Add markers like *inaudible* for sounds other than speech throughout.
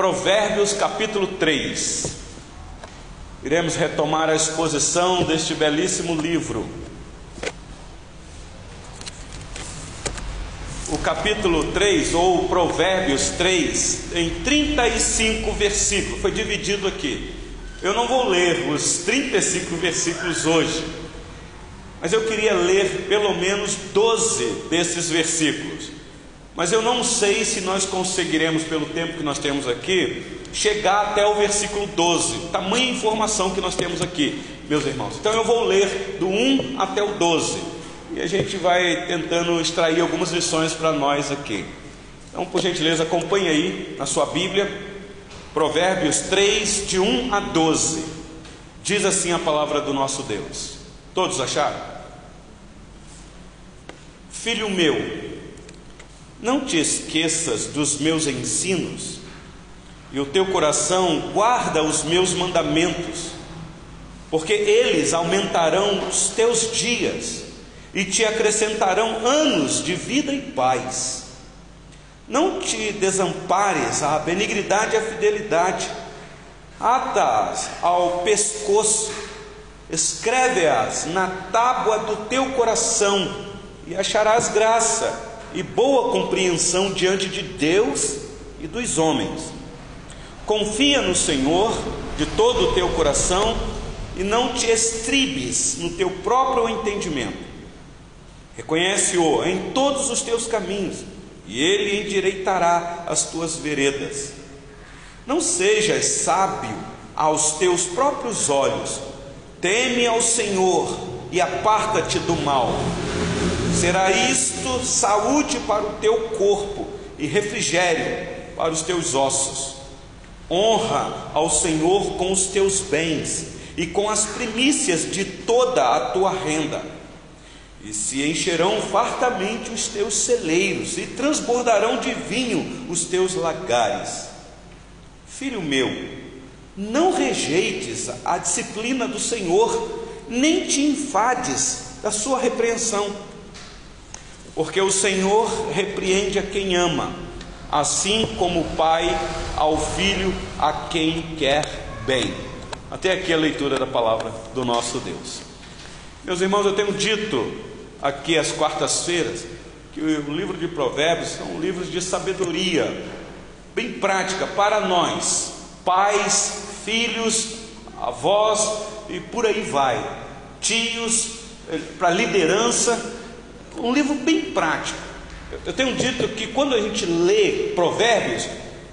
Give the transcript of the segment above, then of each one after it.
Provérbios capítulo 3. Iremos retomar a exposição deste belíssimo livro. O capítulo 3, ou Provérbios 3, em 35 versículos, foi dividido aqui. Eu não vou ler os 35 versículos hoje, mas eu queria ler pelo menos 12 desses versículos. Mas eu não sei se nós conseguiremos, pelo tempo que nós temos aqui, chegar até o versículo 12. Tamanha informação que nós temos aqui, meus irmãos. Então eu vou ler do 1 até o 12. E a gente vai tentando extrair algumas lições para nós aqui. Então, por gentileza, acompanhe aí na sua Bíblia, Provérbios 3, de 1 a 12. Diz assim a palavra do nosso Deus. Todos acharam? Filho meu, não te esqueças dos meus ensinos, e o teu coração guarda os meus mandamentos, porque eles aumentarão os teus dias e te acrescentarão anos de vida e paz. Não te desampares a benignidade e a fidelidade, ata-as ao pescoço, escreve-as na tábua do teu coração, e acharás graça e boa compreensão diante de Deus e dos homens. Confia no Senhor de todo o teu coração e não te estribes no teu próprio entendimento. Reconhece-o em todos os teus caminhos e ele endireitará as tuas veredas. Não sejas sábio aos teus próprios olhos, teme ao Senhor e aparta-te do mal. Será isto saúde para o teu corpo e refrigério para os teus ossos. Honra ao Senhor com os teus bens e com as primícias de toda a tua renda. E se encherão fartamente os teus celeiros e transbordarão de vinho os teus lagares. Filho meu, não rejeites a disciplina do Senhor, nem te enfades da sua repreensão porque o Senhor repreende a quem ama, assim como o Pai ao filho a quem quer bem. Até aqui a leitura da palavra do nosso Deus. Meus irmãos, eu tenho dito aqui às quartas-feiras que o livro de Provérbios são livros de sabedoria, bem prática para nós, pais, filhos, avós e por aí vai, tios, eh, para liderança um livro bem prático. Eu tenho dito que quando a gente lê Provérbios,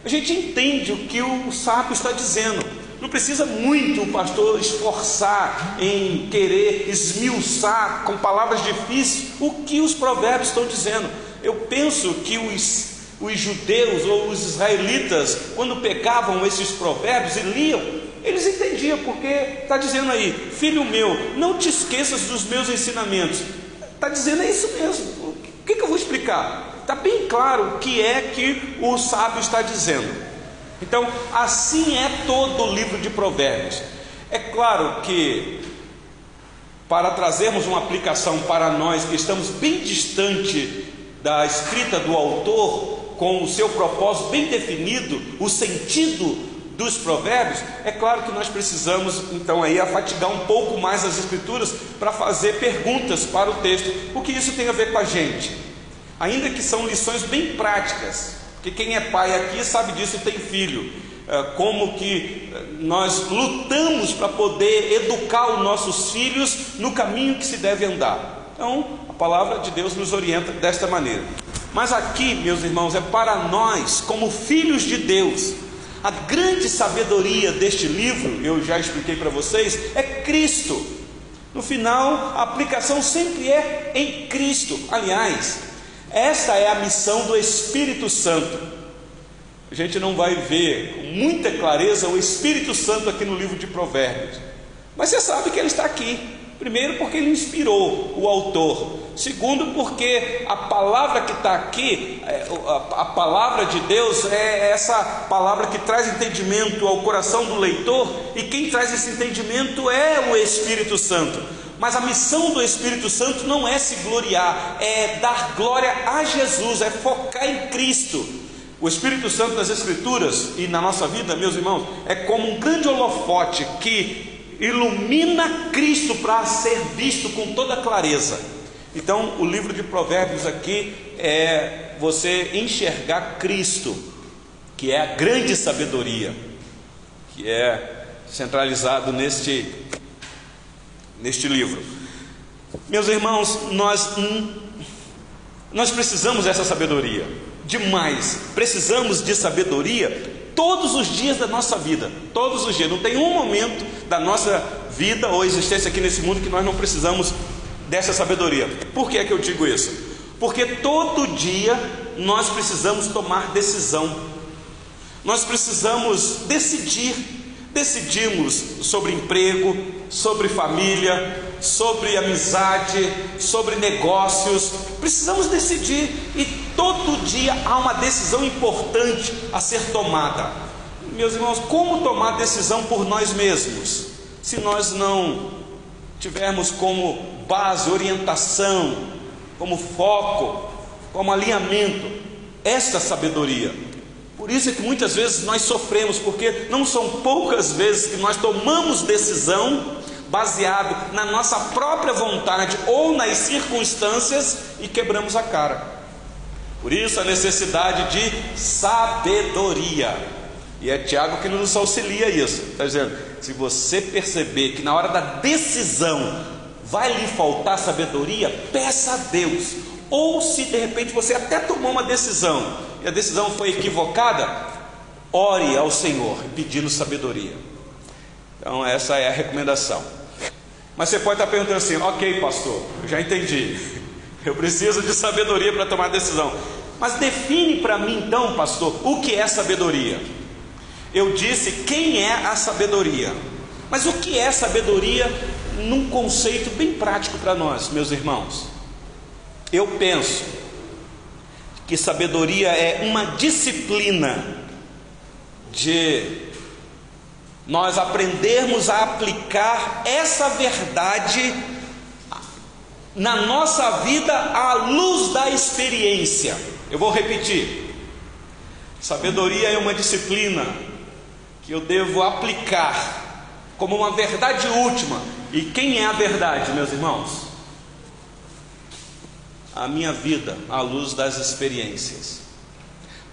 a gente entende o que o sábio está dizendo. Não precisa muito o pastor esforçar em querer esmiuçar com palavras difíceis o que os provérbios estão dizendo. Eu penso que os, os judeus ou os israelitas, quando pegavam esses provérbios e liam, eles entendiam, porque está dizendo aí, filho meu, não te esqueças dos meus ensinamentos, Está dizendo é isso mesmo. O que, que eu vou explicar? Está bem claro o que é que o sábio está dizendo. Então, assim é todo o livro de Provérbios. É claro que, para trazermos uma aplicação para nós que estamos bem distante da escrita do autor, com o seu propósito bem definido, o sentido dos provérbios, é claro que nós precisamos então aí afatigar um pouco mais as escrituras para fazer perguntas para o texto. O que isso tem a ver com a gente? Ainda que são lições bem práticas, porque quem é pai aqui sabe disso e tem filho. É, como que é, nós lutamos para poder educar os nossos filhos no caminho que se deve andar. Então, a palavra de Deus nos orienta desta maneira. Mas aqui, meus irmãos, é para nós, como filhos de Deus, a grande sabedoria deste livro, eu já expliquei para vocês, é Cristo. No final, a aplicação sempre é em Cristo. Aliás, esta é a missão do Espírito Santo. A gente não vai ver com muita clareza o Espírito Santo aqui no livro de Provérbios, mas você sabe que ele está aqui. Primeiro, porque ele inspirou o autor. Segundo, porque a palavra que está aqui, é, a palavra de Deus, é essa palavra que traz entendimento ao coração do leitor, e quem traz esse entendimento é o Espírito Santo. Mas a missão do Espírito Santo não é se gloriar, é dar glória a Jesus, é focar em Cristo. O Espírito Santo nas Escrituras e na nossa vida, meus irmãos, é como um grande holofote que ilumina Cristo para ser visto com toda clareza. Então, o livro de Provérbios aqui é você enxergar Cristo, que é a grande sabedoria, que é centralizado neste, neste livro. Meus irmãos, nós, nós precisamos dessa sabedoria demais. Precisamos de sabedoria todos os dias da nossa vida, todos os dias. Não tem um momento da nossa vida ou existência aqui nesse mundo que nós não precisamos dessa sabedoria. Por que é que eu digo isso? Porque todo dia nós precisamos tomar decisão. Nós precisamos decidir. Decidimos sobre emprego, sobre família, sobre amizade, sobre negócios. Precisamos decidir e todo dia há uma decisão importante a ser tomada. Meus irmãos, como tomar decisão por nós mesmos? Se nós não tivermos como base, orientação, como foco, como alinhamento esta sabedoria. Por isso é que muitas vezes nós sofremos, porque não são poucas vezes que nós tomamos decisão baseado na nossa própria vontade ou nas circunstâncias e quebramos a cara. Por isso a necessidade de sabedoria. E é Tiago que nos auxilia isso. Está dizendo: se você perceber que na hora da decisão vai lhe faltar sabedoria, peça a Deus. Ou se de repente você até tomou uma decisão e a decisão foi equivocada, ore ao Senhor pedindo sabedoria. Então, essa é a recomendação. Mas você pode estar perguntando assim: ok, pastor, eu já entendi. *laughs* Eu preciso de sabedoria para tomar decisão. Mas define para mim então, pastor, o que é sabedoria? Eu disse quem é a sabedoria. Mas o que é sabedoria num conceito bem prático para nós, meus irmãos? Eu penso que sabedoria é uma disciplina de nós aprendermos a aplicar essa verdade na nossa vida à luz da experiência. Eu vou repetir. Sabedoria é uma disciplina eu devo aplicar como uma verdade última. E quem é a verdade, meus irmãos? A minha vida à luz das experiências.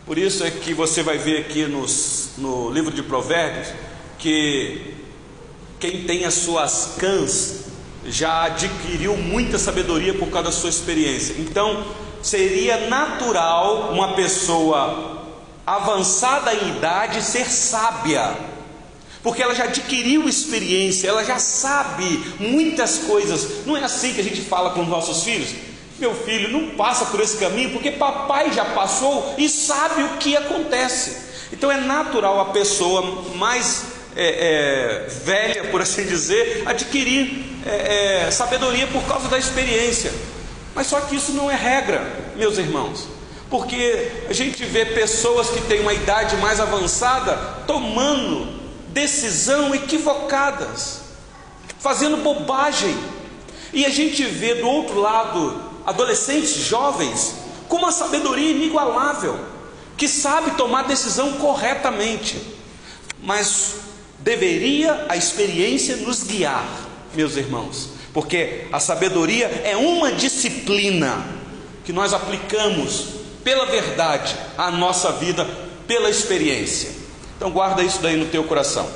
Por isso é que você vai ver aqui nos, no livro de Provérbios que quem tem as suas cãs já adquiriu muita sabedoria por causa da sua experiência. Então, seria natural uma pessoa avançada em idade ser sábia, porque ela já adquiriu experiência, ela já sabe muitas coisas. Não é assim que a gente fala com os nossos filhos? Meu filho, não passa por esse caminho, porque papai já passou e sabe o que acontece. Então é natural a pessoa mais é, é, velha, por assim dizer, adquirir é, é, sabedoria por causa da experiência. Mas só que isso não é regra, meus irmãos, porque a gente vê pessoas que têm uma idade mais avançada tomando decisão equivocadas, fazendo bobagem, e a gente vê do outro lado adolescentes jovens com uma sabedoria inigualável, que sabe tomar decisão corretamente, mas deveria a experiência nos guiar, meus irmãos, porque a sabedoria é uma disciplina que nós aplicamos pela verdade à nossa vida, pela experiência. Então guarda isso daí no teu coração.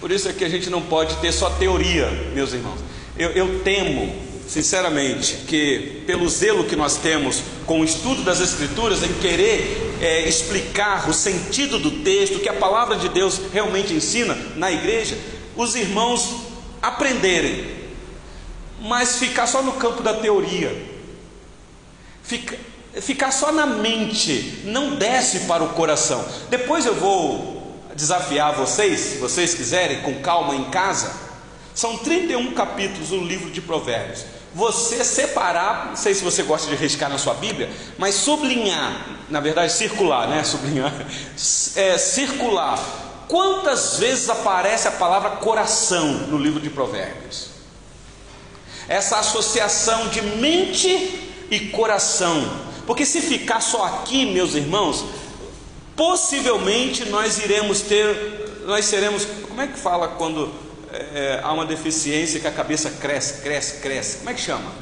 Por isso é que a gente não pode ter só teoria, meus irmãos. Eu, eu temo sinceramente, que pelo zelo que nós temos com o estudo das Escrituras, em querer é, explicar o sentido do texto, que a palavra de Deus realmente ensina na igreja, os irmãos aprenderem, mas ficar só no campo da teoria, fica, ficar só na mente, não desce para o coração. Depois eu vou desafiar vocês, se vocês quiserem, com calma em casa. São 31 capítulos no livro de Provérbios você separar, não sei se você gosta de riscar na sua Bíblia, mas sublinhar, na verdade circular, né? Sublinhar, é, circular. Quantas vezes aparece a palavra coração no livro de Provérbios? Essa associação de mente e coração. Porque se ficar só aqui, meus irmãos, possivelmente nós iremos ter, nós seremos, como é que fala quando é, há uma deficiência que a cabeça cresce, cresce, cresce? Como é que chama?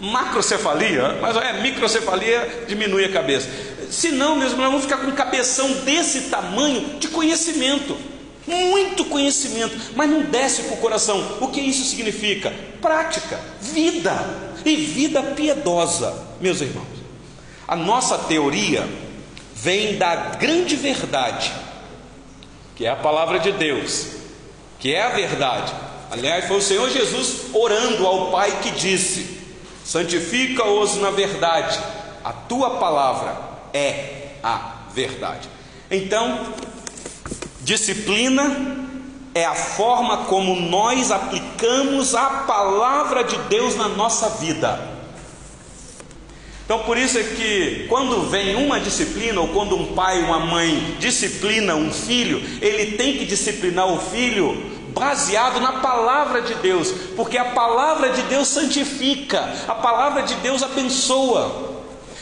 Macrocefalia, mas é microcefalia, diminui a cabeça. Se não, meus irmãos, vamos ficar com um cabeção desse tamanho de conhecimento muito conhecimento, mas não desce para o coração. O que isso significa? Prática, vida e vida piedosa, meus irmãos. A nossa teoria vem da grande verdade, que é a palavra de Deus, que é a verdade. Aliás, foi o Senhor Jesus orando ao Pai que disse: Santifica-os na verdade, a tua palavra é a verdade. Então, Disciplina é a forma como nós aplicamos a palavra de Deus na nossa vida. Então, por isso é que quando vem uma disciplina, ou quando um pai, uma mãe disciplina um filho, ele tem que disciplinar o filho baseado na palavra de Deus, porque a palavra de Deus santifica, a palavra de Deus abençoa.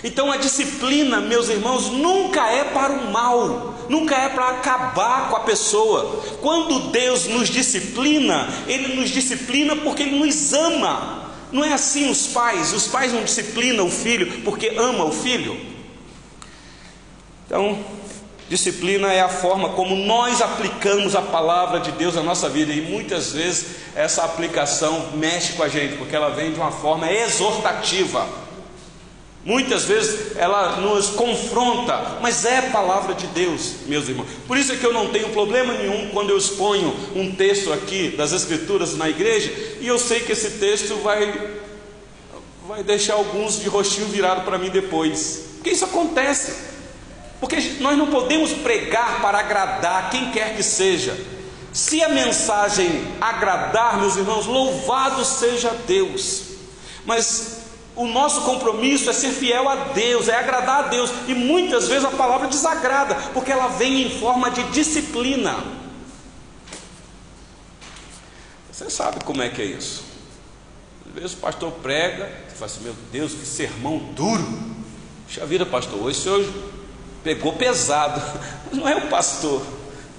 Então a disciplina, meus irmãos, nunca é para o mal, nunca é para acabar com a pessoa. Quando Deus nos disciplina, Ele nos disciplina porque Ele nos ama. Não é assim os pais, os pais não disciplinam o filho porque ama o filho. Então, disciplina é a forma como nós aplicamos a palavra de Deus na nossa vida, e muitas vezes essa aplicação mexe com a gente, porque ela vem de uma forma exortativa. Muitas vezes ela nos confronta, mas é a palavra de Deus, meus irmãos. Por isso é que eu não tenho problema nenhum quando eu exponho um texto aqui das Escrituras na igreja, e eu sei que esse texto vai, vai deixar alguns de rostinho virado para mim depois, porque isso acontece. Porque nós não podemos pregar para agradar quem quer que seja. Se a mensagem agradar, meus irmãos, louvado seja Deus. Mas o nosso compromisso é ser fiel a Deus, é agradar a Deus. E muitas vezes a palavra desagrada, porque ela vem em forma de disciplina. Você sabe como é que é isso. Às vezes o pastor prega, você fala assim: Meu Deus, que sermão duro. Puxa vida, pastor, hoje o senhor pegou pesado. *laughs* Mas não é o pastor,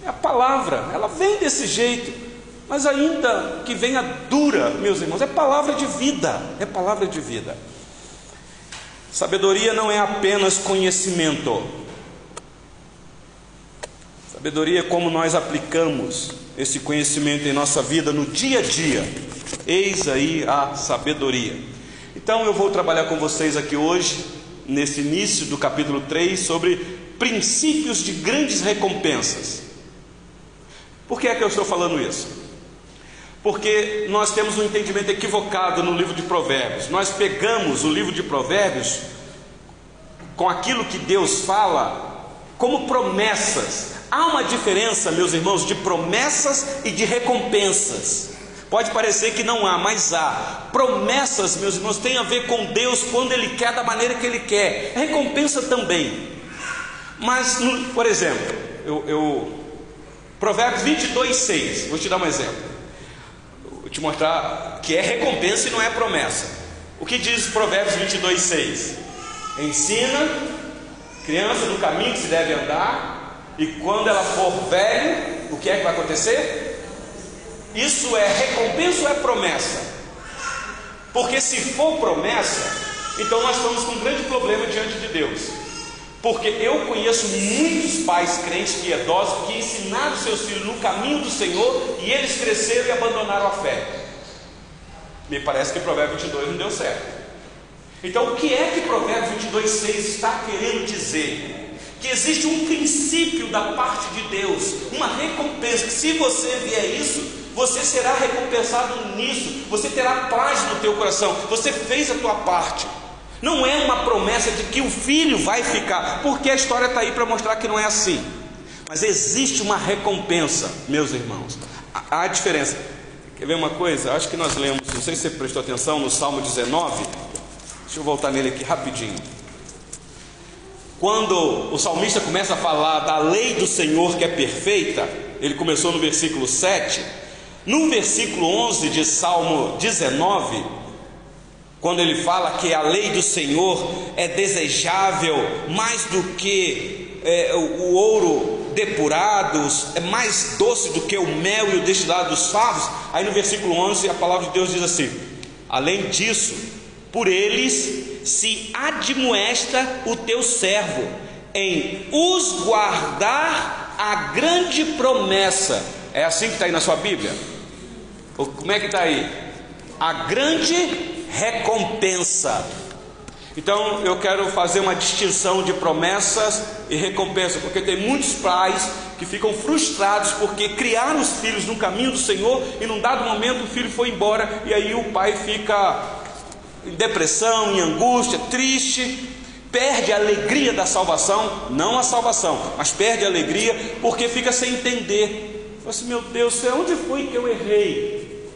é a palavra, ela vem desse jeito. Mas ainda que venha dura, meus irmãos, é palavra de vida, é palavra de vida. Sabedoria não é apenas conhecimento. Sabedoria é como nós aplicamos esse conhecimento em nossa vida no dia a dia. Eis aí a sabedoria. Então eu vou trabalhar com vocês aqui hoje, nesse início do capítulo 3, sobre princípios de grandes recompensas. Por que é que eu estou falando isso? Porque nós temos um entendimento equivocado no livro de Provérbios. Nós pegamos o livro de Provérbios com aquilo que Deus fala como promessas. Há uma diferença, meus irmãos, de promessas e de recompensas. Pode parecer que não há, mas há. Promessas, meus irmãos, tem a ver com Deus quando Ele quer, da maneira que Ele quer. Recompensa também. Mas, por exemplo, eu, eu Provérbios 22, 6. Vou te dar um exemplo. Te mostrar que é recompensa e não é promessa. O que diz Provérbios 22, 6? Ensina criança no caminho que se deve andar, e quando ela for velha, o que é que vai acontecer? Isso é recompensa ou é promessa? Porque se for promessa, então nós estamos com um grande problema diante de Deus. Porque eu conheço muitos pais crentes piedosos que ensinaram seus filhos no caminho do Senhor e eles cresceram e abandonaram a fé. Me parece que Provérbio 22 não deu certo. Então, o que é que Provérbio 22, 6 está querendo dizer? Que existe um princípio da parte de Deus, uma recompensa, que se você vier isso, você será recompensado nisso, você terá paz no teu coração, você fez a tua parte. Não é uma promessa de que o filho vai ficar, porque a história está aí para mostrar que não é assim. Mas existe uma recompensa, meus irmãos. Há diferença. Quer ver uma coisa? Acho que nós lemos, não sei se você prestou atenção, no Salmo 19. Deixa eu voltar nele aqui rapidinho. Quando o salmista começa a falar da lei do Senhor que é perfeita, ele começou no versículo 7. No versículo 11 de Salmo 19, quando ele fala que a lei do Senhor é desejável mais do que é, o, ouro depurado, é mais doce do que o mel e o destilado dos favos. Aí no versículo 11 a palavra de Deus diz assim: Além disso, por eles se admoesta o teu servo em os guardar a grande promessa. É assim que está aí na sua Bíblia? Como é que está aí? A grande recompensa. Então eu quero fazer uma distinção de promessas e recompensa, porque tem muitos pais que ficam frustrados porque criaram os filhos no caminho do Senhor e num dado momento o filho foi embora e aí o pai fica em depressão, em angústia, triste, perde a alegria da salvação, não a salvação, mas perde a alegria porque fica sem entender. Fala assim, meu Deus, onde foi que eu errei?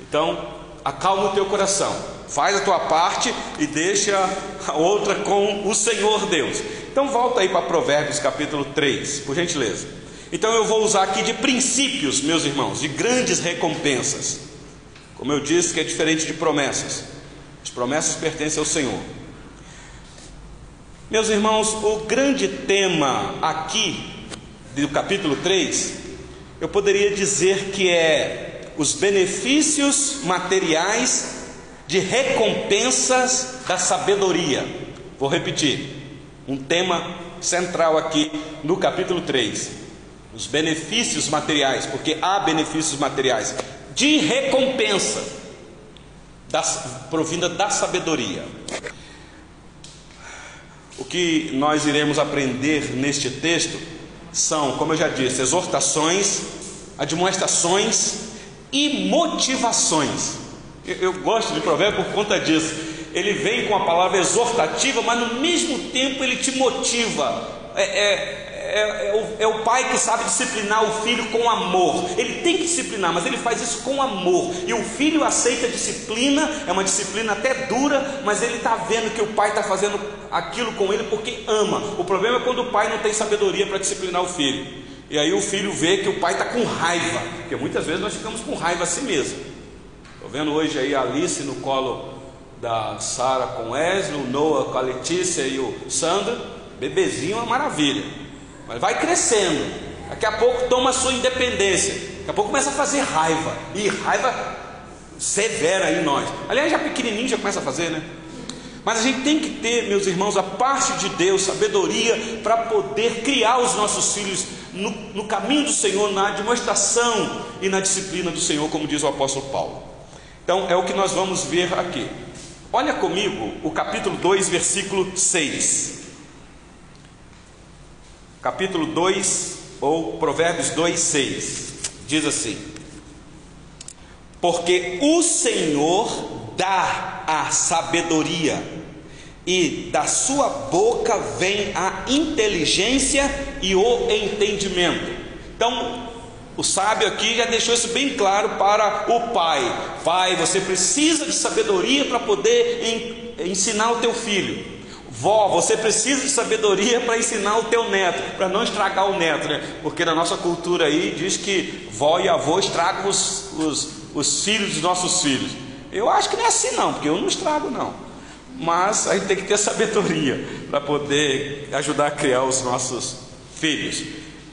Então, acalma o teu coração, faz a tua parte e deixa a outra com o Senhor Deus. Então volta aí para Provérbios capítulo 3, por gentileza. Então eu vou usar aqui de princípios, meus irmãos, de grandes recompensas. Como eu disse, que é diferente de promessas. As promessas pertencem ao Senhor. Meus irmãos, o grande tema aqui do capítulo 3, eu poderia dizer que é os benefícios materiais de recompensas da sabedoria. Vou repetir, um tema central aqui no capítulo 3. Os benefícios materiais, porque há benefícios materiais de recompensa das, provinda da sabedoria. O que nós iremos aprender neste texto são, como eu já disse, exortações, admoestações e motivações. Eu, eu gosto de provérbio por conta disso. Ele vem com a palavra exortativa, mas no mesmo tempo ele te motiva. É, é, é, é, o, é, o, pai que sabe disciplinar o filho com amor. Ele tem que disciplinar, mas ele faz isso com amor. E o filho aceita a disciplina, é uma disciplina até dura, mas ele está vendo que o pai está fazendo aquilo com ele porque ama. O problema é quando o pai não tem sabedoria para disciplinar o filho. E aí o filho vê que o pai está com raiva, porque muitas vezes nós ficamos com raiva assim mesmo. Estou vendo hoje aí a Alice no colo da Sara com Wesley, o Noah com a Letícia e o Sandra, bebezinho é uma maravilha, mas vai crescendo. Daqui a pouco toma a sua independência, daqui a pouco começa a fazer raiva, e raiva severa em nós. Aliás, já pequenininho já começa a fazer, né? Mas a gente tem que ter, meus irmãos, a parte de Deus, sabedoria, para poder criar os nossos filhos no, no caminho do Senhor, na demonstração e na disciplina do Senhor, como diz o apóstolo Paulo. Então, é o que nós vamos ver aqui. Olha comigo o capítulo 2, versículo 6. Capítulo 2, ou Provérbios 2, 6. Diz assim: Porque o Senhor dá a sabedoria e da sua boca vem a inteligência e o entendimento. Então, o sábio aqui já deixou isso bem claro para o pai: Pai, você precisa de sabedoria para poder ensinar o teu filho. Vó, você precisa de sabedoria para ensinar o teu neto, para não estragar o neto, né? Porque na nossa cultura aí diz que vó e avô estragam os, os, os filhos dos nossos filhos. Eu acho que não é assim não, porque eu não estrago não mas a gente tem que ter sabedoria para poder ajudar a criar os nossos filhos.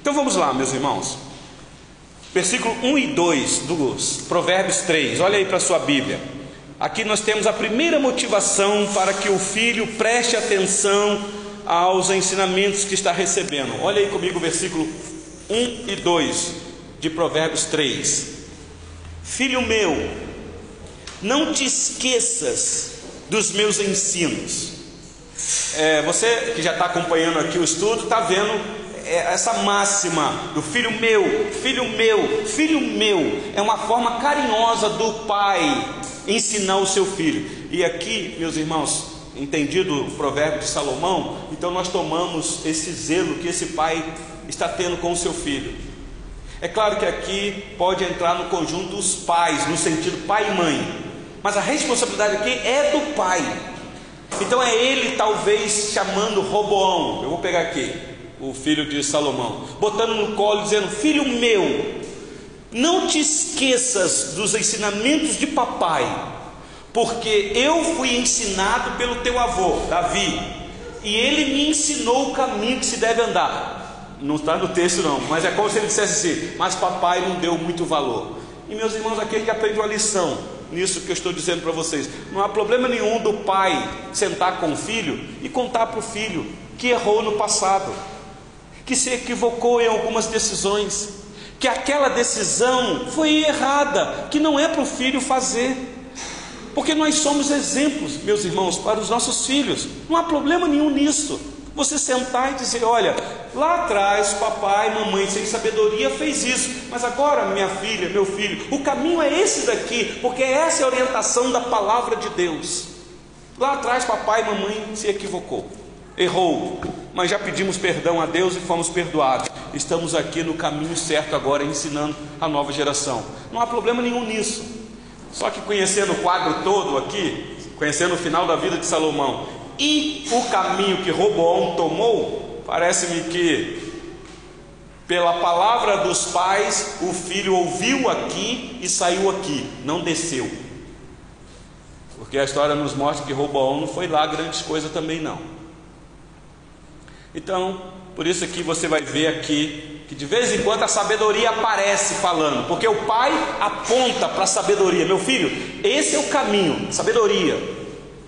Então vamos lá, meus irmãos. Versículo 1 e 2 dos Provérbios 3, olha aí para a sua Bíblia. Aqui nós temos a primeira motivação para que o filho preste atenção aos ensinamentos que está recebendo. Olha aí comigo o versículo 1 e 2 de Provérbios 3. Filho meu, não te esqueças dos meus ensinos. É, você que já está acompanhando aqui o estudo, está vendo é, essa máxima do filho meu, filho meu, filho meu, é uma forma carinhosa do pai ensinar o seu filho. E aqui, meus irmãos, entendido o provérbio de Salomão, então nós tomamos esse zelo que esse pai está tendo com o seu filho. É claro que aqui pode entrar no conjunto os pais, no sentido pai e mãe, mas a responsabilidade aqui é do pai. Então é ele talvez chamando Roboão, eu vou pegar aqui, o filho de Salomão, botando no colo dizendo: Filho meu, não te esqueças dos ensinamentos de papai, porque eu fui ensinado pelo teu avô, Davi, e ele me ensinou o caminho que se deve andar. Não está no texto, não, mas é como se ele dissesse assim: Mas papai não deu muito valor. E meus irmãos, aquele que aprende uma lição nisso que eu estou dizendo para vocês, não há problema nenhum do pai sentar com o filho e contar para o filho que errou no passado, que se equivocou em algumas decisões, que aquela decisão foi errada, que não é para o filho fazer. Porque nós somos exemplos, meus irmãos, para os nossos filhos. Não há problema nenhum nisso. Você sentar e dizer: Olha, lá atrás, papai, mamãe, sem sabedoria, fez isso, mas agora, minha filha, meu filho, o caminho é esse daqui, porque essa é a orientação da palavra de Deus. Lá atrás, papai e mamãe se equivocou, errou, mas já pedimos perdão a Deus e fomos perdoados. Estamos aqui no caminho certo agora, ensinando a nova geração. Não há problema nenhum nisso. Só que conhecendo o quadro todo aqui, conhecendo o final da vida de Salomão e o caminho que Roboão tomou, parece-me que pela palavra dos pais, o filho ouviu aqui e saiu aqui, não desceu. Porque a história nos mostra que Roboão não foi lá grandes coisas também não. Então, por isso aqui você vai ver aqui que de vez em quando a sabedoria aparece falando, porque o pai aponta para a sabedoria, meu filho, esse é o caminho, sabedoria.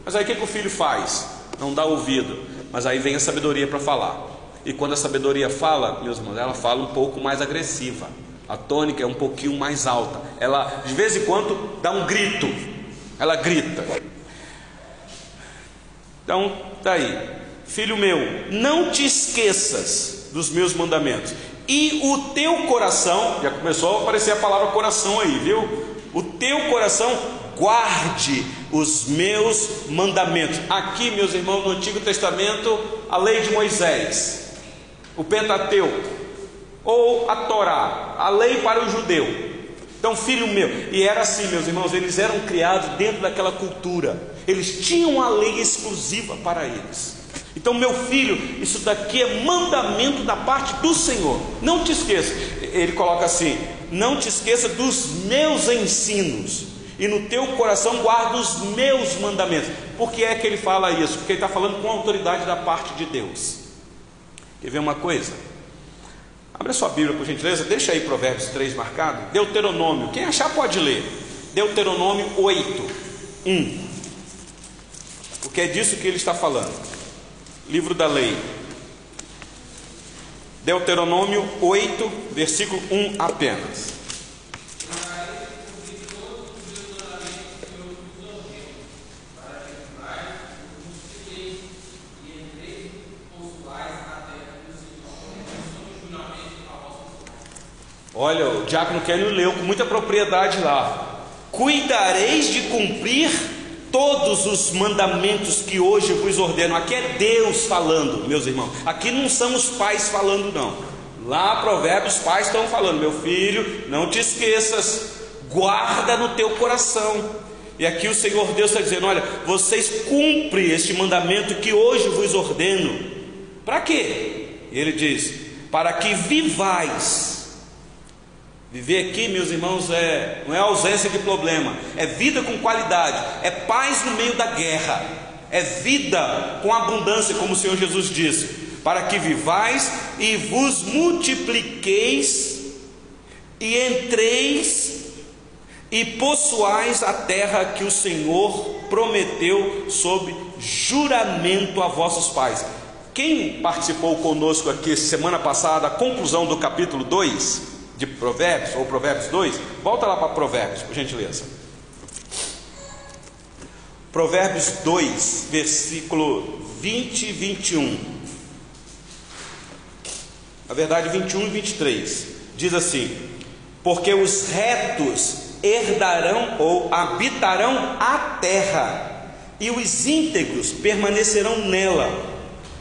Mas aí o que, que o filho faz? Não dá ouvido, mas aí vem a sabedoria para falar. E quando a sabedoria fala, meus irmãos, ela fala um pouco mais agressiva. A tônica é um pouquinho mais alta. Ela de vez em quando dá um grito. Ela grita. Então, tá aí. Filho meu, não te esqueças dos meus mandamentos. E o teu coração, já começou a aparecer a palavra coração aí, viu? O teu coração guarde os meus mandamentos. Aqui, meus irmãos, no Antigo Testamento, a lei de Moisés, o Pentateuco, ou a Torá, a lei para o judeu. Então, filho meu, e era assim, meus irmãos, eles eram criados dentro daquela cultura, eles tinham a lei exclusiva para eles. Então, meu filho, isso daqui é mandamento da parte do Senhor. Não te esqueça. Ele coloca assim: não te esqueça dos meus ensinos. E no teu coração guarda os meus mandamentos. Por que é que ele fala isso? Porque ele está falando com autoridade da parte de Deus. Quer ver uma coisa? Abre a sua Bíblia, por gentileza. Deixa aí Provérbios 3 marcado. Deuteronômio. Quem achar pode ler. Deuteronômio 8, 1. Porque é disso que ele está falando livro da lei. Deuteronômio 8, versículo 1 apenas. Olha, o diácono Kélio leu com muita propriedade lá. Cuidareis de cumprir todos os mandamentos que hoje vos ordeno. Aqui é Deus falando, meus irmãos. Aqui não são os pais falando, não. Lá, Provérbios, os pais estão falando: meu filho, não te esqueças, guarda no teu coração. E aqui o Senhor Deus está dizendo: olha, vocês cumprem este mandamento que hoje vos ordeno. Para quê? Ele diz: para que vivais Viver aqui, meus irmãos, é, não é ausência de problema, é vida com qualidade, é paz no meio da guerra, é vida com abundância, como o Senhor Jesus disse, para que vivais e vos multipliqueis e entreis e possuais a terra que o Senhor prometeu sob juramento a vossos pais. Quem participou conosco aqui semana passada, a conclusão do capítulo 2, de Provérbios, ou Provérbios 2, volta lá para Provérbios, por gentileza. Provérbios 2, versículo 20 e 21. Na verdade, 21 e 23. Diz assim: Porque os retos herdarão ou habitarão a terra, e os íntegros permanecerão nela,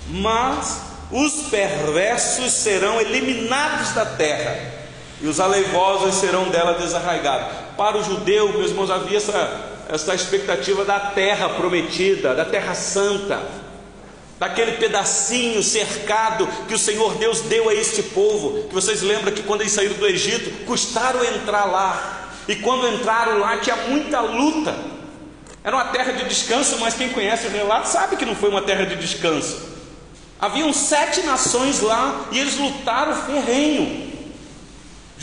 mas os perversos serão eliminados da terra e os aleivosos serão dela desarraigados. Para o judeu, meus irmãos, havia essa, essa expectativa da terra prometida, da terra santa, daquele pedacinho cercado que o Senhor Deus deu a este povo. Que vocês lembram que quando eles saíram do Egito, custaram entrar lá, e quando entraram lá, tinha muita luta. Era uma terra de descanso, mas quem conhece o relato sabe que não foi uma terra de descanso. Haviam sete nações lá e eles lutaram ferrenho.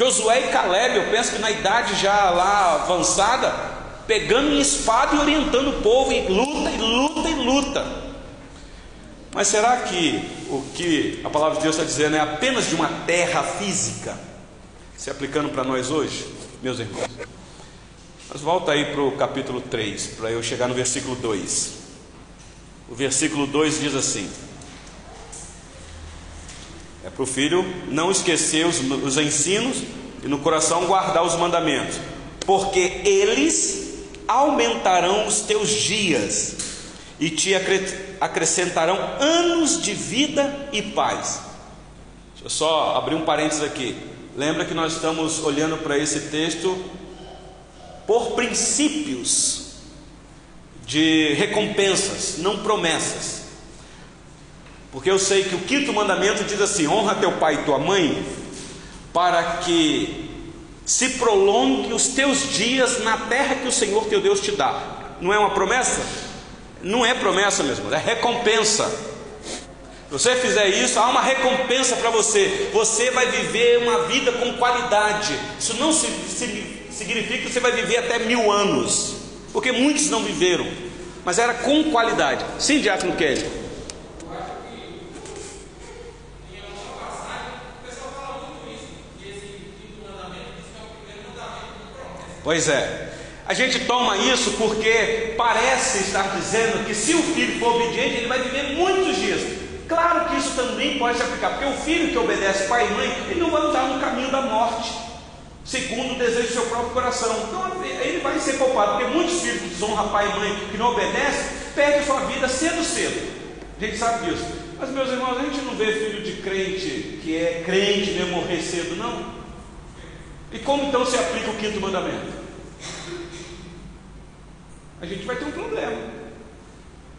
Josué e Caleb, eu penso que na idade já lá avançada, pegando em espada e orientando o povo, e luta, e luta, e luta. Mas será que o que a palavra de Deus está dizendo é apenas de uma terra física? Se aplicando para nós hoje, meus irmãos. Mas volta aí para o capítulo 3, para eu chegar no versículo 2. O versículo 2 diz assim: é para o filho não esquecer os, os ensinos e no coração guardar os mandamentos, porque eles aumentarão os teus dias e te acrescentarão anos de vida e paz. Deixa eu só abrir um parênteses aqui. Lembra que nós estamos olhando para esse texto por princípios de recompensas, não promessas. Porque eu sei que o quinto mandamento diz assim: honra teu pai e tua mãe, para que se prolongue os teus dias na terra que o Senhor teu Deus te dá. Não é uma promessa? Não é promessa mesmo, é recompensa. Se você fizer isso, há uma recompensa para você. Você vai viver uma vida com qualidade. Isso não significa que você vai viver até mil anos, porque muitos não viveram, mas era com qualidade. Sim, Diácono Kelly. Pois é. A gente toma isso porque parece estar dizendo que se o filho for obediente, ele vai viver muitos dias. Claro que isso também pode se aplicar, porque o filho que obedece pai e mãe, ele não vai andar no caminho da morte, segundo o desejo do seu próprio coração. Então ele vai ser poupado, porque muitos filhos que desonram pai e mãe, que não obedecem, perdem sua vida cedo cedo. A gente sabe disso. Mas meus irmãos, a gente não vê filho de crente que é crente mesmo morrer cedo, não. E como então se aplica o quinto mandamento? A gente vai ter um problema.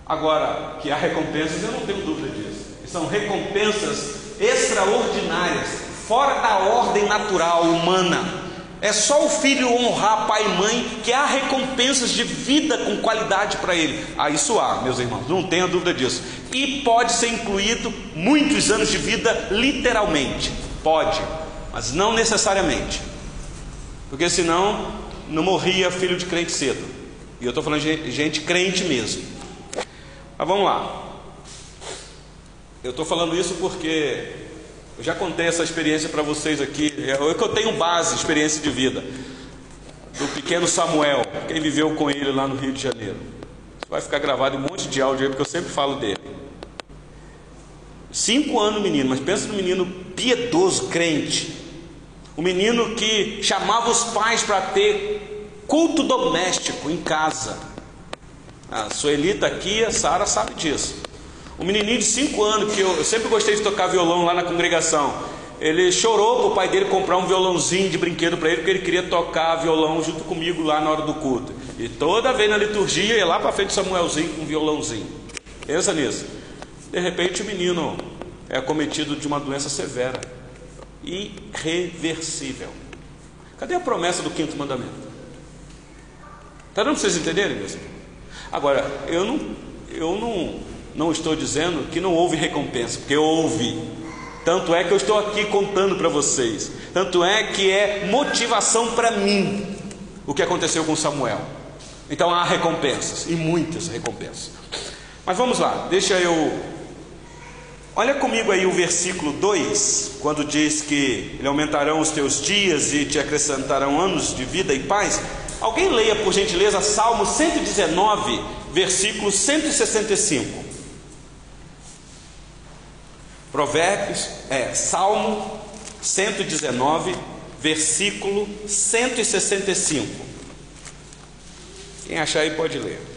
Agora, que há recompensas, eu não tenho dúvida disso. São recompensas extraordinárias, fora da ordem natural humana. É só o filho honrar pai e mãe que há recompensas de vida com qualidade para ele. Ah, isso há, meus irmãos, não tenha dúvida disso. E pode ser incluído muitos anos de vida, literalmente. Pode, mas não necessariamente. Porque senão não morria filho de crente cedo. E eu estou falando de gente crente mesmo. Mas vamos lá. Eu estou falando isso porque eu já contei essa experiência para vocês aqui. É que eu tenho base, experiência de vida. Do pequeno Samuel, quem viveu com ele lá no Rio de Janeiro. Vai ficar gravado um monte de áudio aí, porque eu sempre falo dele. Cinco anos, menino, mas pensa no menino piedoso, crente. O menino que chamava os pais para ter culto doméstico em casa. A Suelita aqui, a Sara sabe disso. Um menininho de 5 anos, que eu, eu, sempre gostei de tocar violão lá na congregação. Ele chorou para o pai dele comprar um violãozinho de brinquedo para ele, porque ele queria tocar violão junto comigo lá na hora do culto. E toda vez na liturgia ia lá para frente Samuelzinho com um violãozinho. Pensa nisso. De repente o menino é acometido de uma doença severa irreversível. Cadê a promessa do quinto mandamento? Está dando para vocês entenderem, meus Agora, eu não, eu não, não estou dizendo que não houve recompensa, porque houve. Tanto é que eu estou aqui contando para vocês. Tanto é que é motivação para mim o que aconteceu com Samuel. Então há recompensas, e muitas recompensas. Mas vamos lá, deixa eu Olha comigo aí o versículo 2, quando diz que ele aumentarão os teus dias e te acrescentarão anos de vida e paz. Alguém leia, por gentileza, Salmo 119, versículo 165. Provérbios, é, Salmo 119, versículo 165. Quem achar aí pode ler.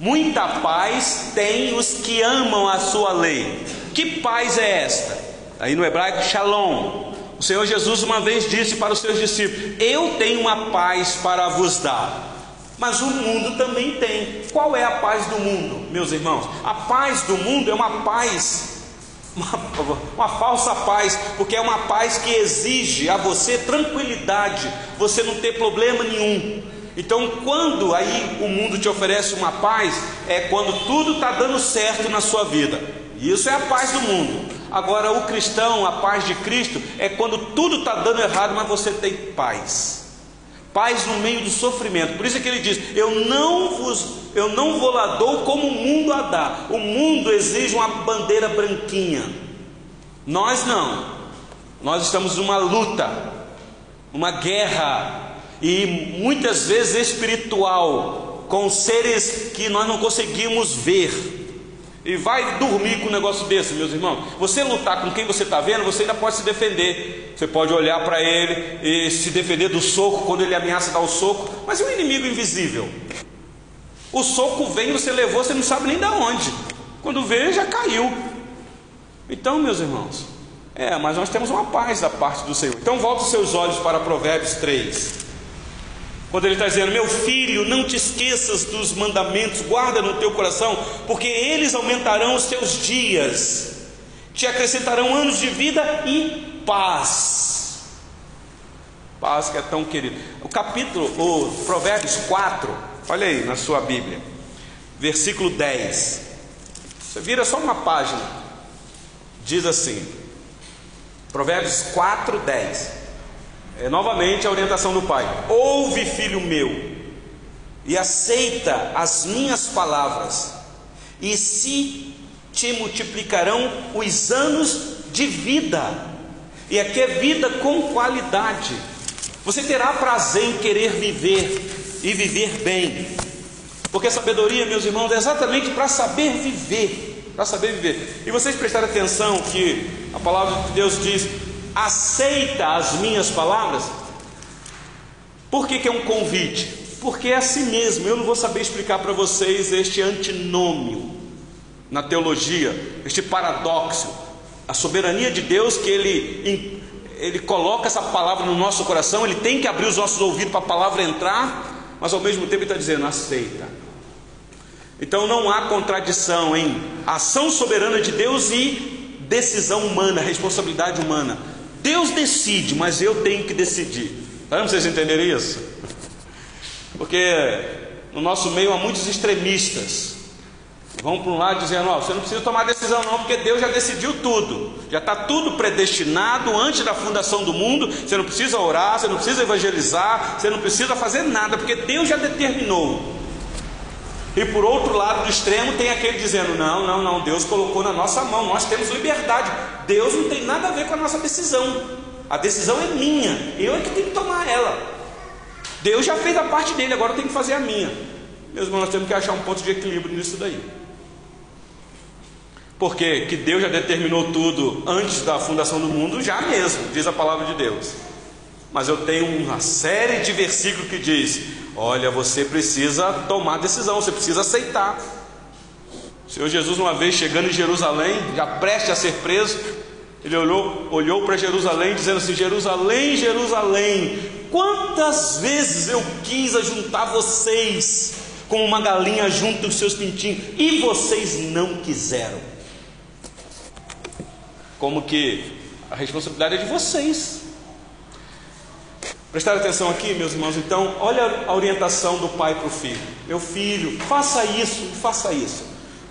Muita paz tem os que amam a sua lei. Que paz é esta? Aí no hebraico, shalom. O Senhor Jesus uma vez disse para os seus discípulos: Eu tenho uma paz para vos dar. Mas o mundo também tem. Qual é a paz do mundo, meus irmãos? A paz do mundo é uma paz *laughs* uma, uma, falsa paz, porque é uma paz que exige a você tranquilidade, você não ter problema nenhum. Então, quando aí o mundo te oferece uma paz, é quando tudo está dando certo na sua vida. Isso é a paz do mundo. Agora, o cristão, a paz de Cristo, é quando tudo está dando errado, mas você tem paz. Paz no meio do sofrimento. Por isso é que ele diz: Eu não vos, eu não vou lá dou como o mundo a dá. O mundo exige uma bandeira branquinha. Nós não. Nós estamos numa luta, uma guerra e muitas vezes espiritual com seres que nós não conseguimos ver. E vai dormir com um negócio desse, meus irmãos. Você lutar com quem você está vendo, você ainda pode se defender. Você pode olhar para ele e se defender do soco quando ele ameaça dar o soco. Mas e o inimigo invisível? O soco vem, você levou, você não sabe nem de onde. Quando vê, já caiu. Então, meus irmãos, é, mas nós temos uma paz da parte do Senhor. Então, volta os seus olhos para Provérbios 3. Quando ele está dizendo, meu filho, não te esqueças dos mandamentos, guarda no teu coração, porque eles aumentarão os teus dias, te acrescentarão anos de vida e paz. Paz que é tão querido. O capítulo, o Provérbios 4, olha aí na sua Bíblia, versículo 10. Você vira só uma página, diz assim, Provérbios 4, 10. É, novamente a orientação do pai: Ouve, filho meu, e aceita as minhas palavras, e se te multiplicarão os anos de vida, e aqui é vida com qualidade. Você terá prazer em querer viver e viver bem, porque sabedoria, meus irmãos, é exatamente para saber viver, para saber viver. E vocês prestaram atenção que a palavra de Deus diz: aceita as minhas palavras? Por que, que é um convite? Porque é assim mesmo, eu não vou saber explicar para vocês este antinômio na teologia, este paradoxo, a soberania de Deus que ele, ele coloca essa palavra no nosso coração, ele tem que abrir os nossos ouvidos para a palavra entrar, mas ao mesmo tempo ele está dizendo, aceita. Então não há contradição em ação soberana de Deus e decisão humana, responsabilidade humana. Deus decide, mas eu tenho que decidir. Para vocês entenderem isso? Porque no nosso meio há muitos extremistas. Vão para um lado dizendo: ó, você não precisa tomar decisão, não, porque Deus já decidiu tudo, já está tudo predestinado antes da fundação do mundo. Você não precisa orar, você não precisa evangelizar, você não precisa fazer nada, porque Deus já determinou. E por outro lado do extremo tem aquele dizendo: não, não, não, Deus colocou na nossa mão, nós temos liberdade. Deus não tem nada a ver com a nossa decisão. A decisão é minha, eu é que tenho que tomar ela. Deus já fez a parte dele, agora eu tenho que fazer a minha. Meus irmãos, nós temos que achar um ponto de equilíbrio nisso daí. Porque que Deus já determinou tudo antes da fundação do mundo, já mesmo, diz a palavra de Deus. Mas eu tenho uma série de versículos que diz: Olha, você precisa tomar decisão, você precisa aceitar. O Senhor Jesus, uma vez chegando em Jerusalém, já preste a ser preso, ele olhou, olhou para Jerusalém, dizendo assim: Jerusalém, Jerusalém, quantas vezes eu quis ajuntar vocês, como uma galinha junta os seus pintinhos, e vocês não quiseram. Como que a responsabilidade é de vocês. Prestar atenção aqui, meus irmãos, então, olha a orientação do pai para o filho. Meu filho, faça isso faça isso.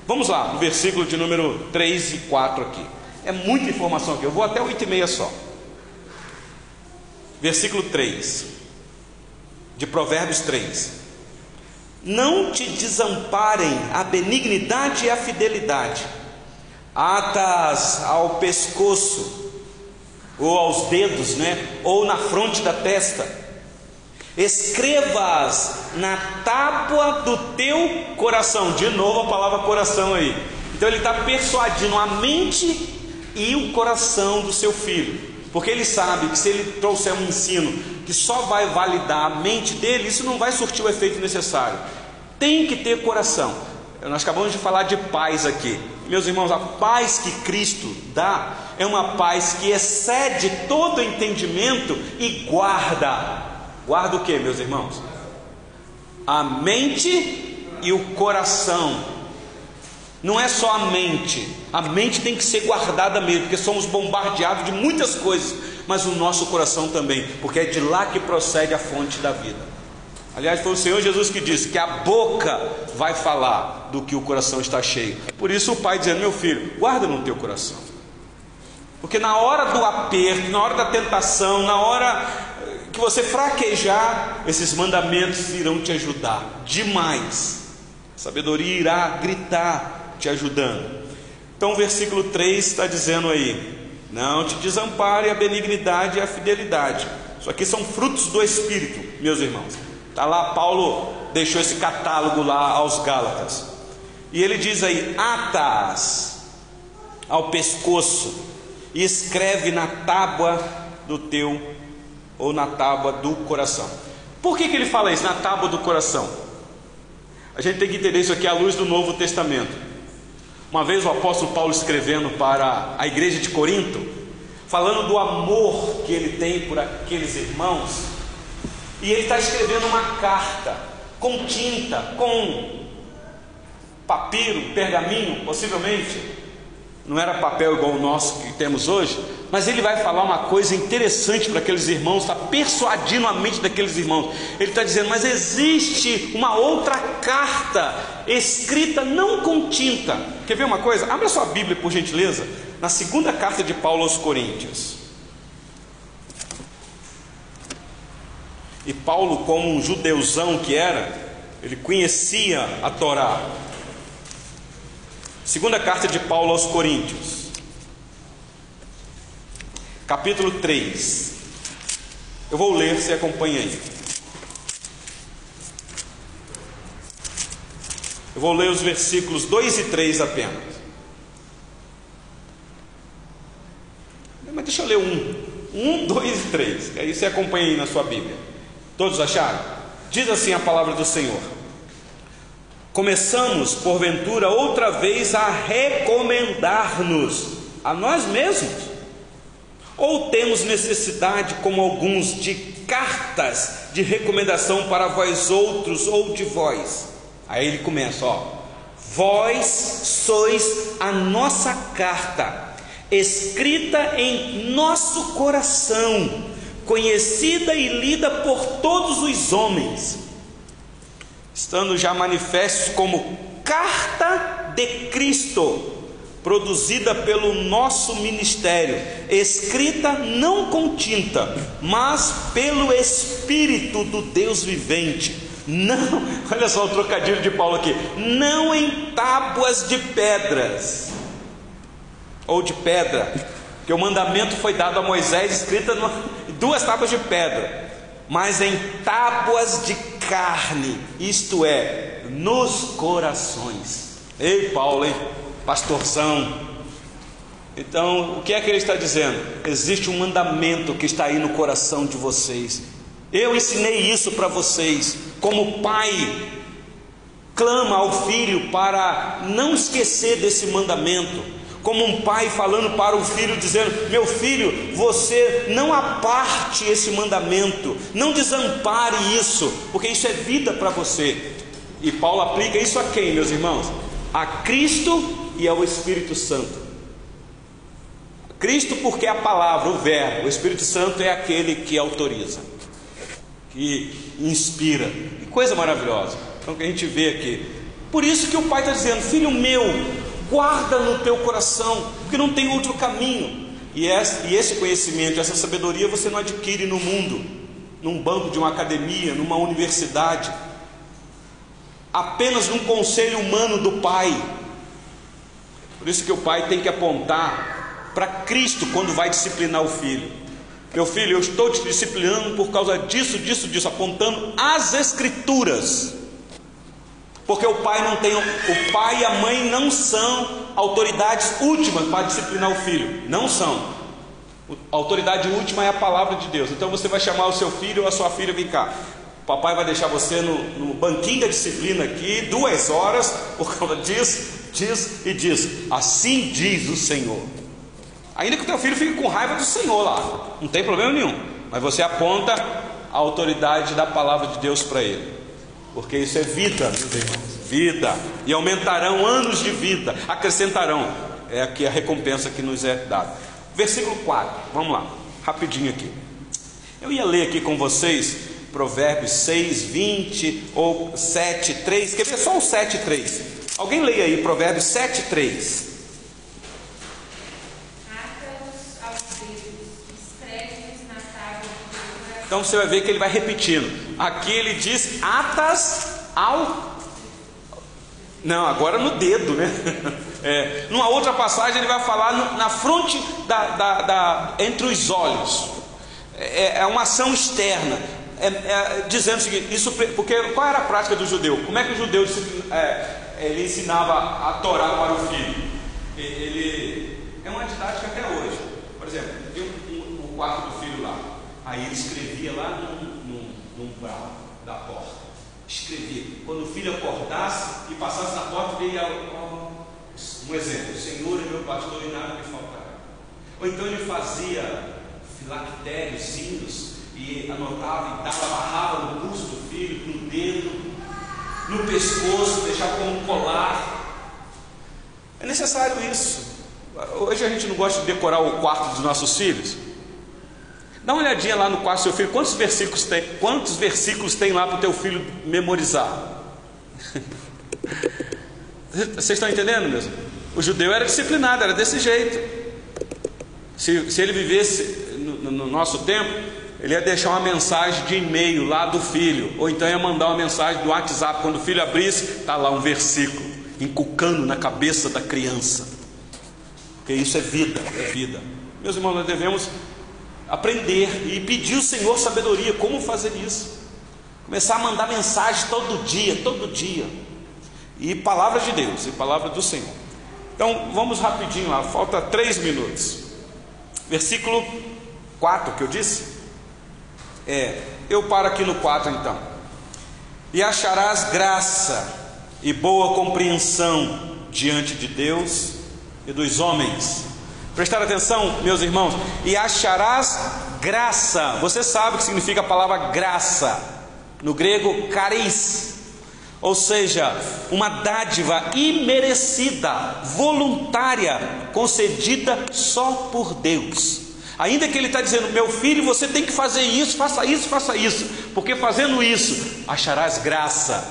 Vamos lá, no versículo de número 3 e 4 aqui. É muita informação aqui, eu vou até 8 e meia só. Versículo 3, de Provérbios 3. Não te desamparem a benignidade e a fidelidade, atas ao pescoço, ou aos dedos, né? ou na fronte da testa. Escrevas na tábua do teu coração. De novo a palavra coração aí. Então ele está persuadindo a mente e o coração do seu filho. Porque ele sabe que se ele trouxer um ensino que só vai validar a mente dele, isso não vai surtir o efeito necessário. Tem que ter coração. Nós acabamos de falar de paz aqui. Meus irmãos, a paz que Cristo dá é uma paz que excede todo entendimento e guarda. Guarda o que, meus irmãos? A mente e o coração. Não é só a mente, a mente tem que ser guardada mesmo, porque somos bombardeados de muitas coisas, mas o nosso coração também, porque é de lá que procede a fonte da vida. Aliás, foi o Senhor Jesus que disse que a boca vai falar do que o coração está cheio. Por isso o pai dizendo: Meu filho, guarda no teu coração. Porque na hora do aperto, na hora da tentação, na hora que você fraquejar, esses mandamentos irão te ajudar demais. A sabedoria irá gritar te ajudando. Então, o versículo 3 está dizendo aí: Não te desampare a benignidade e a fidelidade. Isso aqui são frutos do Espírito, meus irmãos. Está lá, Paulo deixou esse catálogo lá aos Gálatas. E ele diz aí: atas ao pescoço e escreve na tábua do teu ou na tábua do coração. Por que, que ele fala isso? Na tábua do coração. A gente tem que entender isso aqui à luz do Novo Testamento. Uma vez o apóstolo Paulo escrevendo para a igreja de Corinto, falando do amor que ele tem por aqueles irmãos, e ele está escrevendo uma carta com tinta, com papiro, pergaminho, possivelmente. Não era papel igual o nosso que temos hoje, mas ele vai falar uma coisa interessante para aqueles irmãos, está persuadindo a mente daqueles irmãos. Ele está dizendo, mas existe uma outra carta escrita não com tinta. Quer ver uma coisa? Abra sua Bíblia, por gentileza, na segunda carta de Paulo aos Coríntios. E Paulo, como um judeuzão que era, ele conhecia a Torá. Segunda carta de Paulo aos Coríntios, capítulo 3. Eu vou ler, você acompanha aí. Eu vou ler os versículos 2 e 3 apenas. Mas deixa eu ler um. Um, dois e três. Aí você acompanha aí na sua Bíblia. Todos acharam? Diz assim a palavra do Senhor. Começamos, porventura, outra vez a recomendar-nos a nós mesmos? Ou temos necessidade, como alguns, de cartas de recomendação para vós outros ou de vós? Aí ele começa, ó. Vós sois a nossa carta, escrita em nosso coração conhecida e lida por todos os homens, estando já manifestos como carta de Cristo, produzida pelo nosso ministério, escrita não com tinta, mas pelo Espírito do Deus vivente. Não, *laughs* olha só o trocadilho de Paulo aqui, não em tábuas de pedras ou de pedra, que o mandamento foi dado a Moisés escrita no, duas tábuas de pedra, mas em tábuas de carne, isto é, nos corações. Ei, Paulo, hein? Pastorzão. Então, o que é que ele está dizendo? Existe um mandamento que está aí no coração de vocês. Eu ensinei isso para vocês, como pai clama ao filho para não esquecer desse mandamento como um pai falando para o filho, dizendo: Meu filho, você não aparte esse mandamento, não desampare isso, porque isso é vida para você. E Paulo aplica isso a quem, meus irmãos? A Cristo e ao Espírito Santo. Cristo, porque é a palavra, o Verbo, o Espírito Santo é aquele que autoriza, que inspira. Que coisa maravilhosa. Então, que a gente vê aqui. Por isso que o pai está dizendo: Filho meu, guarda no teu coração, porque não tem outro caminho. E esse conhecimento, essa sabedoria você não adquire no mundo, num banco de uma academia, numa universidade, apenas num conselho humano do pai. Por isso que o pai tem que apontar para Cristo quando vai disciplinar o filho. Meu filho, eu estou te disciplinando por causa disso, disso, disso, apontando as escrituras. Porque o pai não tem, o pai e a mãe não são autoridades últimas para disciplinar o filho, não são. A autoridade última é a palavra de Deus. Então você vai chamar o seu filho ou a sua filha, vem cá. O papai vai deixar você no, no banquinho da disciplina aqui, duas horas, por causa disso, diz e diz. Assim diz o Senhor. Ainda que o teu filho fique com raiva do Senhor lá, não tem problema nenhum. Mas você aponta a autoridade da palavra de Deus para ele. Porque isso é vida. Vida. E aumentarão anos de vida, acrescentarão. É aqui a recompensa que nos é dada. Versículo 4, vamos lá, rapidinho aqui. Eu ia ler aqui com vocês Provérbios 6, 20 ou 7, 3. Quer ver só o 7, 3? Alguém leia aí Provérbios 7, 3. Então você vai ver que ele vai repetindo. Aqui ele diz atas ao. Não, agora no dedo, né? *laughs* É, numa outra passagem ele vai falar na fronte da, da, da, entre os olhos. É, é uma ação externa. É, é, dizendo o seguinte, isso, porque qual era a prática do judeu? Como é que o judeu é, ele ensinava a Torá para o filho? Ele é uma didática até hoje. Por exemplo, tem um, quarto do. Aí ele escrevia lá no, no, no umbral da porta. Escrevia. Quando o filho acordasse e passasse na porta, ia. Um exemplo: Senhor é meu pastor e nada me faltará. Ou então ele fazia filactérios, sinos, e anotava e dava, amarrava no pulso do filho, no dedo, no pescoço, deixava como colar. É necessário isso. Hoje a gente não gosta de decorar o quarto dos nossos filhos. Dá uma olhadinha lá no quarto do seu filho, quantos versículos tem? Quantos versículos tem lá para o teu filho memorizar? *laughs* Vocês estão entendendo mesmo? O judeu era disciplinado, era desse jeito. Se, se ele vivesse no, no nosso tempo, ele ia deixar uma mensagem de e-mail lá do filho, ou então ia mandar uma mensagem do WhatsApp. Quando o filho abrisse, está lá um versículo, encucando na cabeça da criança. Porque isso é vida, é vida. Meus irmãos, nós devemos aprender e pedir ao Senhor sabedoria, como fazer isso. Começar a mandar mensagem todo dia, todo dia. E palavras de Deus, e palavra do Senhor. Então vamos rapidinho lá, falta três minutos. Versículo 4 que eu disse. É, eu paro aqui no 4 então. E acharás graça e boa compreensão diante de Deus e dos homens Prestar atenção, meus irmãos, e acharás graça. Você sabe o que significa a palavra graça? No grego, caris. Ou seja, uma dádiva imerecida, voluntária, concedida só por Deus. Ainda que ele está dizendo, meu filho, você tem que fazer isso, faça isso, faça isso, porque fazendo isso acharás graça.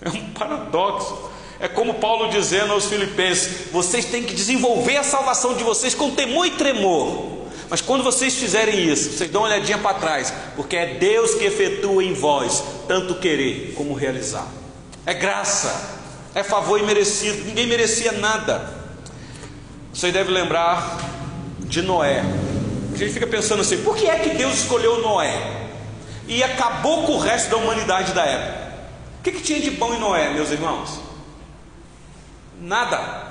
É um paradoxo. É como Paulo dizendo aos Filipenses: vocês têm que desenvolver a salvação de vocês com temor e tremor. Mas quando vocês fizerem isso, vocês dão uma olhadinha para trás, porque é Deus que efetua em vós tanto querer como realizar. É graça, é favor imerecido, ninguém merecia nada. Você deve lembrar de Noé. A gente fica pensando assim: por que é que Deus escolheu Noé e acabou com o resto da humanidade da época? O que, que tinha de bom em Noé, meus irmãos? Nada.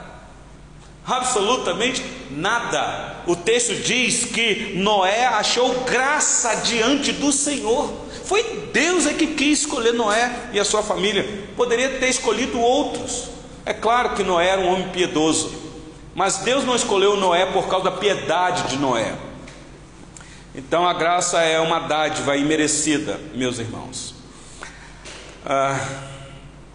Absolutamente nada. O texto diz que Noé achou graça diante do Senhor. Foi Deus é que quis escolher Noé e a sua família. Poderia ter escolhido outros. É claro que Noé era um homem piedoso, mas Deus não escolheu Noé por causa da piedade de Noé. Então a graça é uma dádiva imerecida, meus irmãos. Ah,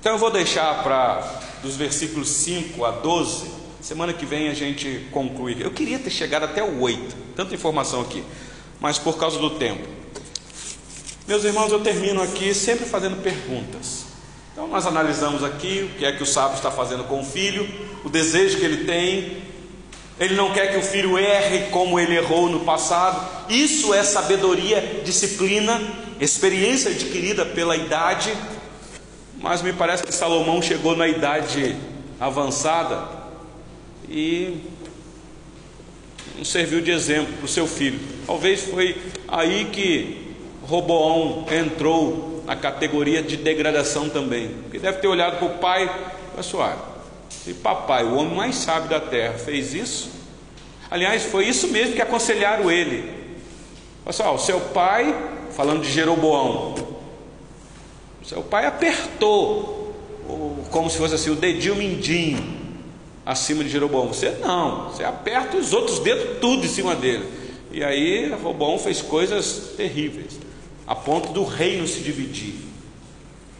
então eu vou deixar para dos versículos 5 a 12. Semana que vem a gente conclui. Eu queria ter chegado até o 8, tanta informação aqui, mas por causa do tempo. Meus irmãos, eu termino aqui sempre fazendo perguntas. Então, nós analisamos aqui o que é que o sábio está fazendo com o filho, o desejo que ele tem. Ele não quer que o filho erre como ele errou no passado. Isso é sabedoria, disciplina, experiência adquirida pela idade mas me parece que Salomão chegou na idade avançada e não serviu de exemplo para o seu filho. Talvez foi aí que Roboão entrou na categoria de degradação também. Porque deve ter olhado para o pai, pessoal, se papai, o homem mais sábio da terra, fez isso, aliás, foi isso mesmo que aconselharam ele. Pessoal, seu pai, falando de Jeroboão, seu pai apertou, como se fosse assim, o dedinho mindinho acima de Jeroboão. Você não, você aperta os outros dedos tudo em cima dele. E aí Roboão fez coisas terríveis, a ponto do reino se dividir.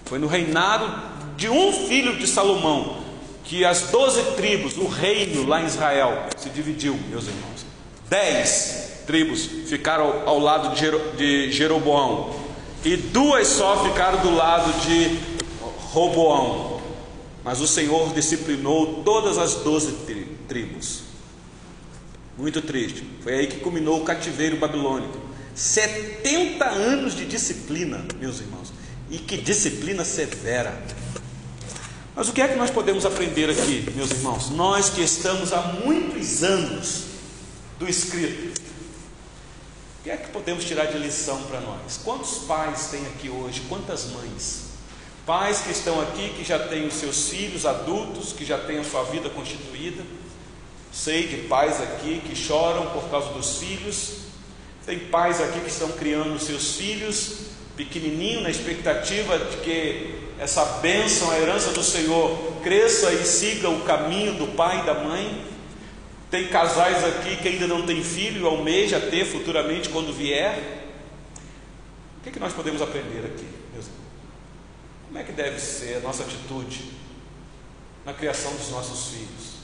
Foi no reinado de um filho de Salomão que as doze tribos, o reino lá em Israel, se dividiu, meus irmãos. Dez tribos ficaram ao, lado de Jeroboão e duas só ficaram do lado de Roboão. Mas o Senhor disciplinou todas as doze tribos. Muito triste. Foi aí que culminou o cativeiro babilônico. 70 anos de disciplina, meus irmãos. E que disciplina severa. Mas o que é que nós podemos aprender aqui, meus irmãos? Nós que estamos há muitos anos do escrito. O que é que podemos tirar de lição para nós? Quantos pais tem aqui hoje? Quantas mães? Pais que estão aqui, que já têm os seus filhos adultos, que já têm a sua vida constituída. Sei de pais aqui que choram por causa dos filhos. Tem pais aqui que estão criando os seus filhos pequenininho na expectativa de que essa bênção, a herança do Senhor cresça e siga o caminho do pai e da mãe. Tem casais aqui que ainda não têm filho e almeja ter futuramente quando vier. O que, é que nós podemos aprender aqui, meus irmãos? Como é que deve ser a nossa atitude na criação dos nossos filhos,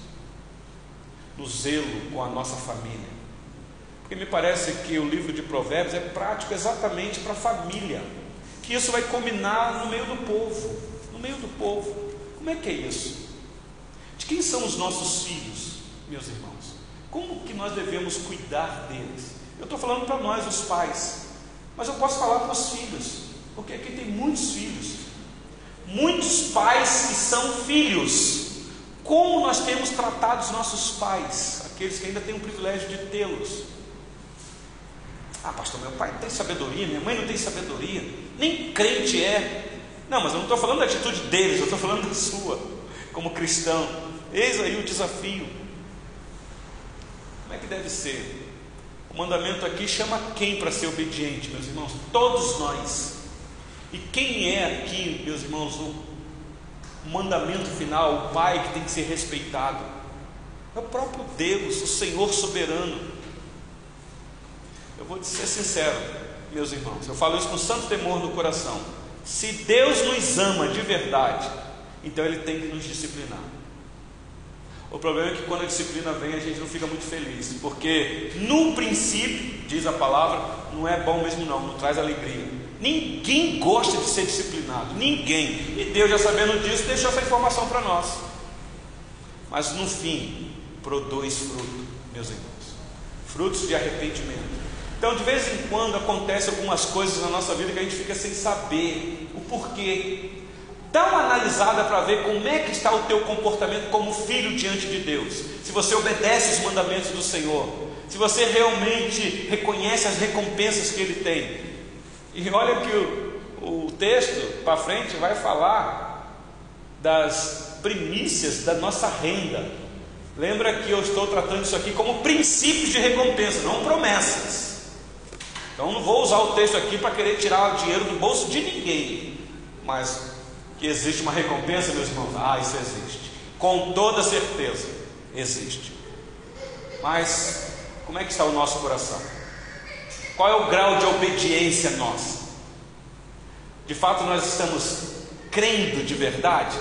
no zelo com a nossa família? Porque me parece que o livro de Provérbios é prático exatamente para a família, que isso vai combinar no meio do povo, no meio do povo. Como é que é isso? De quem são os nossos filhos, meus irmãos? Como que nós devemos cuidar deles? Eu estou falando para nós, os pais, mas eu posso falar para os filhos, porque aqui tem muitos filhos muitos pais que são filhos. Como nós temos tratado os nossos pais, aqueles que ainda têm o privilégio de tê-los? Ah, pastor, meu pai tem sabedoria, minha mãe não tem sabedoria, nem crente é. Não, mas eu não estou falando da atitude deles, eu estou falando da sua, como cristão. Eis aí o desafio. Como é que deve ser? O mandamento aqui chama quem para ser obediente, meus irmãos? Todos nós. E quem é aqui, meus irmãos, o mandamento final, o Pai que tem que ser respeitado? É o próprio Deus, o Senhor soberano. Eu vou ser sincero, meus irmãos, eu falo isso com santo temor no coração. Se Deus nos ama de verdade, então Ele tem que nos disciplinar. O problema é que quando a disciplina vem, a gente não fica muito feliz, porque no princípio, diz a palavra, não é bom mesmo não, não traz alegria. Ninguém gosta de ser disciplinado, ninguém. E Deus, já sabendo disso, deixou essa informação para nós. Mas no fim, produz fruto, meus irmãos frutos de arrependimento. Então, de vez em quando, acontecem algumas coisas na nossa vida que a gente fica sem saber o porquê. Dá uma analisada para ver como é que está o teu comportamento como filho diante de Deus. Se você obedece os mandamentos do Senhor, se você realmente reconhece as recompensas que Ele tem, e olha que o, o texto para frente vai falar das primícias da nossa renda. Lembra que eu estou tratando isso aqui como princípios de recompensa, não promessas. Então não vou usar o texto aqui para querer tirar dinheiro do bolso de ninguém. Mas que existe uma recompensa, meus irmãos? Ah, isso existe. Com toda certeza existe. Mas como é que está o nosso coração? Qual é o grau de obediência nossa? De fato, nós estamos crendo de verdade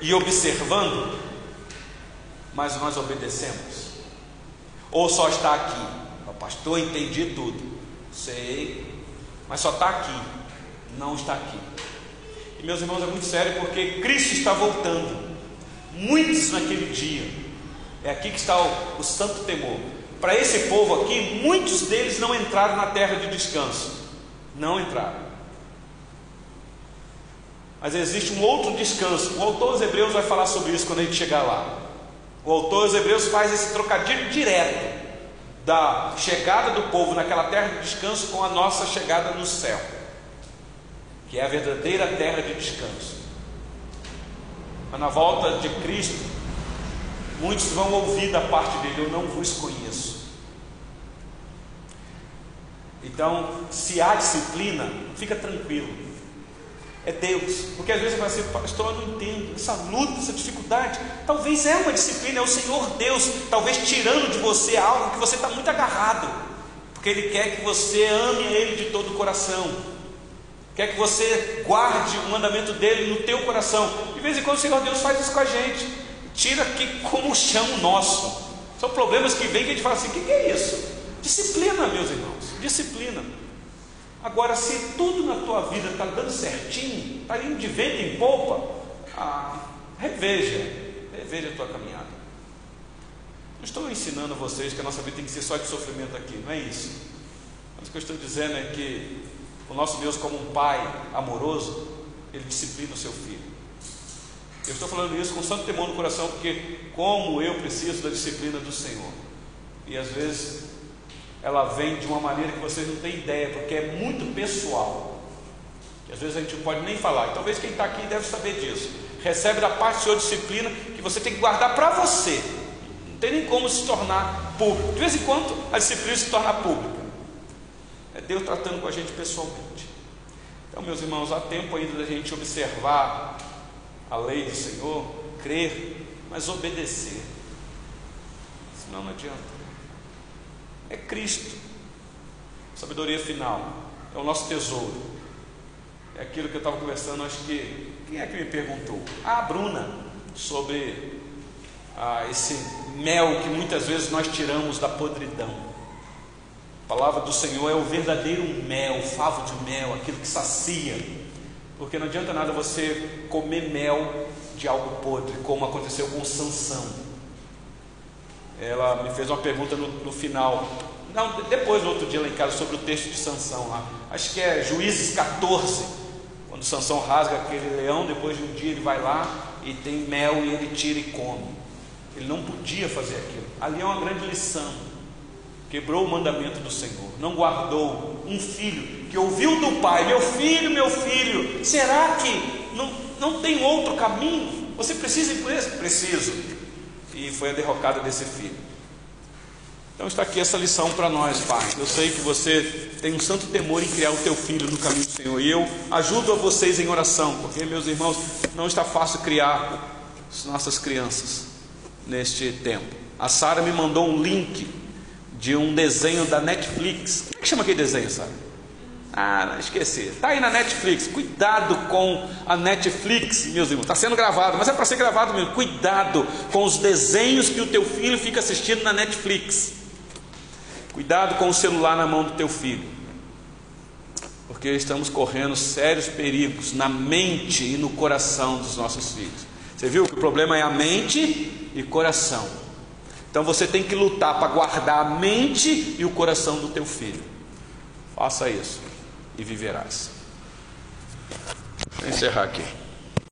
e observando, mas nós obedecemos? Ou só está aqui? O pastor, entendi tudo. Sei, mas só está aqui, não está aqui. E meus irmãos, é muito sério porque Cristo está voltando. Muitos naquele dia. É aqui que está o, o santo temor para esse povo aqui, muitos deles não entraram na terra de descanso. Não entraram. Mas existe um outro descanso. O autor dos Hebreus vai falar sobre isso quando a gente chegar lá. O autor dos Hebreus faz esse trocadilho direto da chegada do povo naquela terra de descanso com a nossa chegada no céu, que é a verdadeira terra de descanso. Mas na volta de Cristo, muitos vão ouvir da parte dele: Eu não vos conheço. Então, se há disciplina, fica tranquilo. É Deus. Porque às vezes você vai assim, pastor, eu não entendo. Essa luta, essa dificuldade, talvez é uma disciplina, é o Senhor Deus, talvez tirando de você algo que você está muito agarrado. Porque Ele quer que você ame Ele de todo o coração. Quer que você guarde o mandamento dele no teu coração. De vez em quando o Senhor Deus faz isso com a gente, tira aqui como chão nosso. São problemas que vêm que a gente fala assim: o que, que é isso? Disciplina, meus irmãos, disciplina. Agora, se tudo na tua vida está dando certinho, está indo de vento em polpa, ah, reveja, reveja a tua caminhada. Não estou ensinando a vocês que a nossa vida tem que ser só de sofrimento aqui, não é isso. Mas o que eu estou dizendo é que o nosso Deus, como um pai amoroso, ele disciplina o seu filho. Eu estou falando isso com santo temor no coração, porque como eu preciso da disciplina do Senhor. E às vezes ela vem de uma maneira que vocês não têm ideia, porque é muito pessoal. E às vezes a gente não pode nem falar. E talvez quem está aqui deve saber disso. Recebe da parte do Senhor disciplina que você tem que guardar para você. Não tem nem como se tornar público. De vez em quando a disciplina se torna pública. É Deus tratando com a gente pessoalmente. Então, meus irmãos, há tempo ainda da gente observar a lei do Senhor, crer, mas obedecer. Senão não adianta é Cristo. Sabedoria final é o nosso tesouro. É aquilo que eu estava conversando, acho que. Quem é que me perguntou? Ah, a Bruna, sobre ah, esse mel que muitas vezes nós tiramos da podridão. A palavra do Senhor é o verdadeiro mel, o favo de mel, aquilo que sacia. Porque não adianta nada você comer mel de algo podre, como aconteceu com Sansão ela me fez uma pergunta no, no final. Não, depois, no outro dia lá em casa, sobre o texto de Sansão lá. Acho que é Juízes 14. Quando Sansão rasga aquele leão, depois de um dia ele vai lá e tem mel e ele tira e come. Ele não podia fazer aquilo. Ali é uma grande lição. Quebrou o mandamento do Senhor. Não guardou um filho que ouviu do pai: Meu filho, meu filho, será que não, não tem outro caminho? Você precisa ir por esse? Preciso e foi a derrocada desse filho. Então está aqui essa lição para nós, Pai. Eu sei que você tem um santo temor em criar o teu filho no caminho do Senhor. E eu ajudo a vocês em oração, porque, meus irmãos, não está fácil criar as nossas crianças neste tempo. A Sara me mandou um link de um desenho da Netflix. Como é que chama aquele desenho, Sara? Ah, esqueci. Está aí na Netflix. Cuidado com a Netflix, meus irmãos. Está sendo gravado, mas é para ser gravado mesmo. Cuidado com os desenhos que o teu filho fica assistindo na Netflix. Cuidado com o celular na mão do teu filho. Porque estamos correndo sérios perigos na mente e no coração dos nossos filhos. Você viu que o problema é a mente e coração. Então você tem que lutar para guardar a mente e o coração do teu filho. Faça isso e viverás. Vou encerrar aqui.